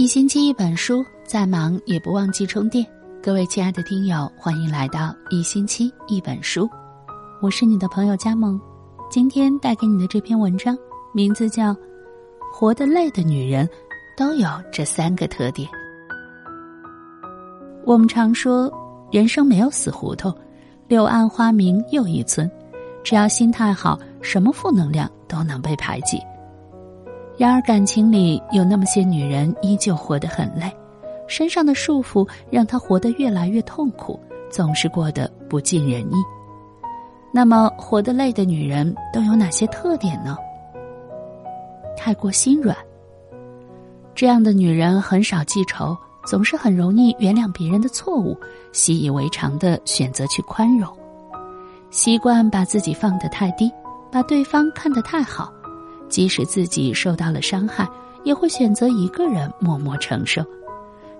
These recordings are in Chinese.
一星期一本书，再忙也不忘记充电。各位亲爱的听友，欢迎来到一星期一本书，我是你的朋友佳梦。今天带给你的这篇文章，名字叫《活得累的女人都有这三个特点》。我们常说，人生没有死胡同，柳暗花明又一村。只要心态好，什么负能量都能被排挤。然而，感情里有那么些女人依旧活得很累，身上的束缚让她活得越来越痛苦，总是过得不尽人意。那么，活得累的女人都有哪些特点呢？太过心软。这样的女人很少记仇，总是很容易原谅别人的错误，习以为常的选择去宽容，习惯把自己放得太低，把对方看得太好。即使自己受到了伤害，也会选择一个人默默承受。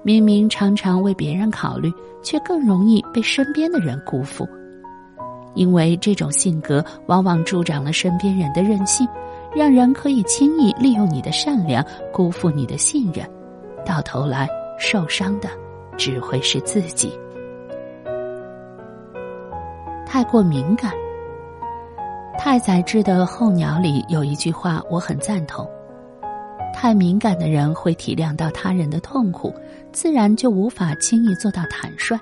明明常常为别人考虑，却更容易被身边的人辜负。因为这种性格往往助长了身边人的任性，让人可以轻易利用你的善良，辜负你的信任，到头来受伤的只会是自己。太过敏感。太宰治的《候鸟》里有一句话，我很赞同：太敏感的人会体谅到他人的痛苦，自然就无法轻易做到坦率。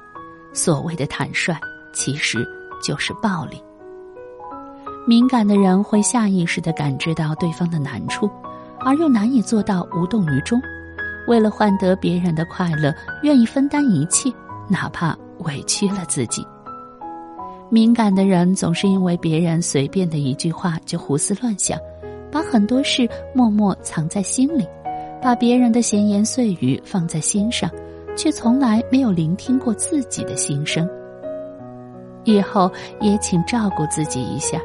所谓的坦率，其实就是暴力。敏感的人会下意识的感知到对方的难处，而又难以做到无动于衷。为了换得别人的快乐，愿意分担一切，哪怕委屈了自己。敏感的人总是因为别人随便的一句话就胡思乱想，把很多事默默藏在心里，把别人的闲言碎语放在心上，却从来没有聆听过自己的心声。以后也请照顾自己一下，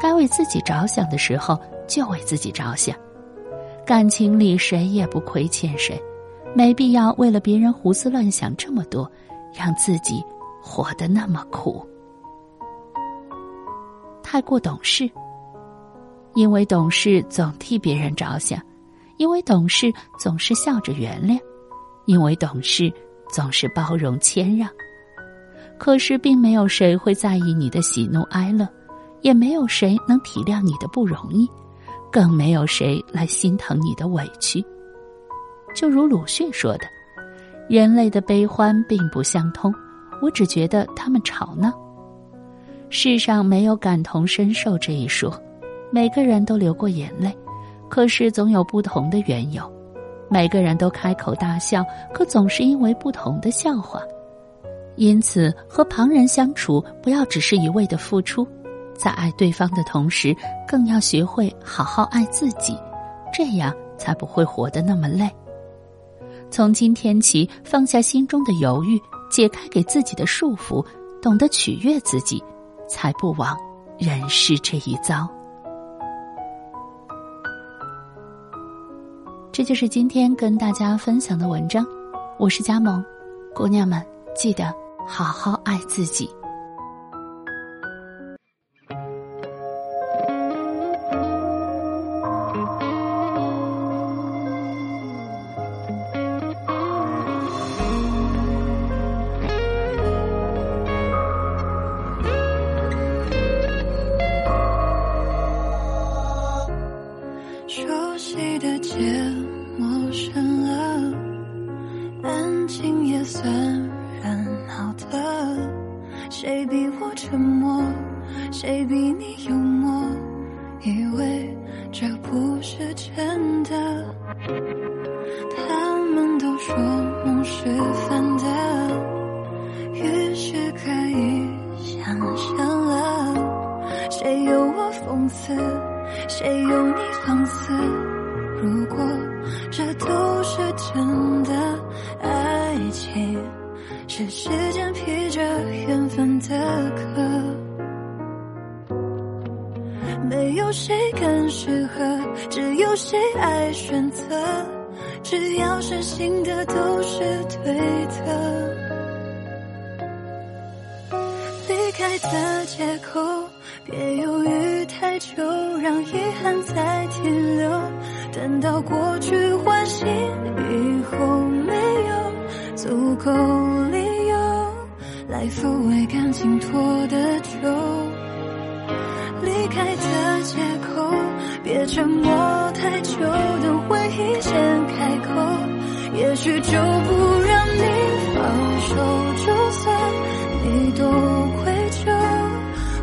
该为自己着想的时候就为自己着想。感情里谁也不亏欠谁，没必要为了别人胡思乱想这么多，让自己活得那么苦。太过懂事，因为懂事总替别人着想，因为懂事总是笑着原谅，因为懂事总是包容谦让。可是，并没有谁会在意你的喜怒哀乐，也没有谁能体谅你的不容易，更没有谁来心疼你的委屈。就如鲁迅说的：“人类的悲欢并不相通，我只觉得他们吵闹。”世上没有感同身受这一说，每个人都流过眼泪，可是总有不同的缘由；每个人都开口大笑，可总是因为不同的笑话。因此，和旁人相处，不要只是一味的付出，在爱对方的同时，更要学会好好爱自己，这样才不会活得那么累。从今天起，放下心中的犹豫，解开给自己的束缚，懂得取悦自己。才不枉人世这一遭。这就是今天跟大家分享的文章。我是佳萌，姑娘们记得好好爱自己。我沉默？谁比你幽默？以为这不是真的。他们都说梦是反的，于是可以想象了。谁有我讽刺？谁有你放肆？如果这都是真的爱情。是时间披着缘分的壳，没有谁更适合，只有谁爱选择。只要是新的，都是对的。离开的借口，别犹豫太久，让遗憾再停留。等到过去唤醒以后。没有足够来抚慰感情拖得久。离开的借口，别沉默太久，等回忆先开口，也许就不让你放手。就算你多愧疚，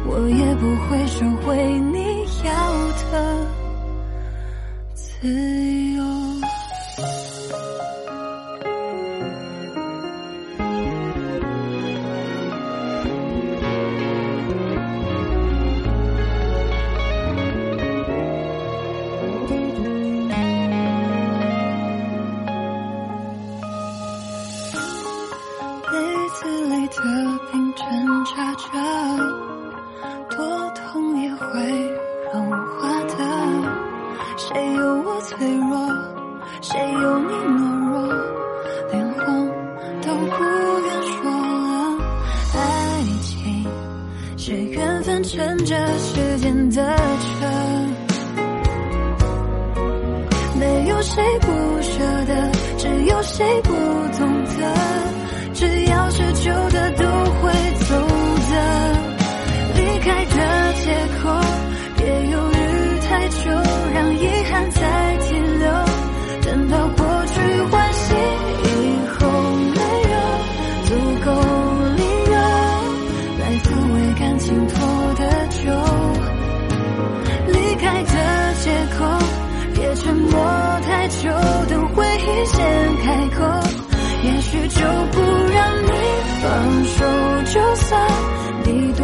我也不会收回你要的自由。脆弱，谁有你懦弱，连谎都不愿说了。爱情是缘分乘着时间的车，没有谁不舍得，只有谁不懂得。只要是旧的都会就，等回忆先开口，也许就不让你。放手，就算你多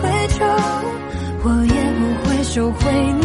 愧疚，我也不会收回你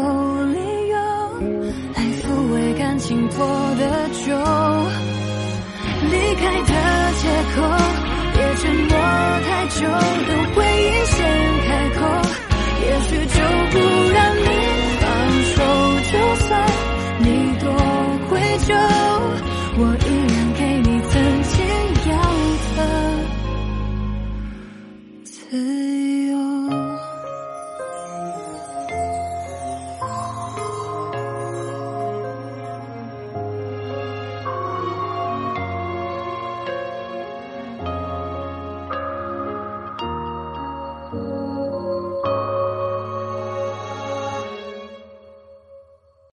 有理由来抚慰感情破的旧。离开的借口，别沉默太久，等回忆先开口，也许就不让你放手。就算你多愧疚，我。一。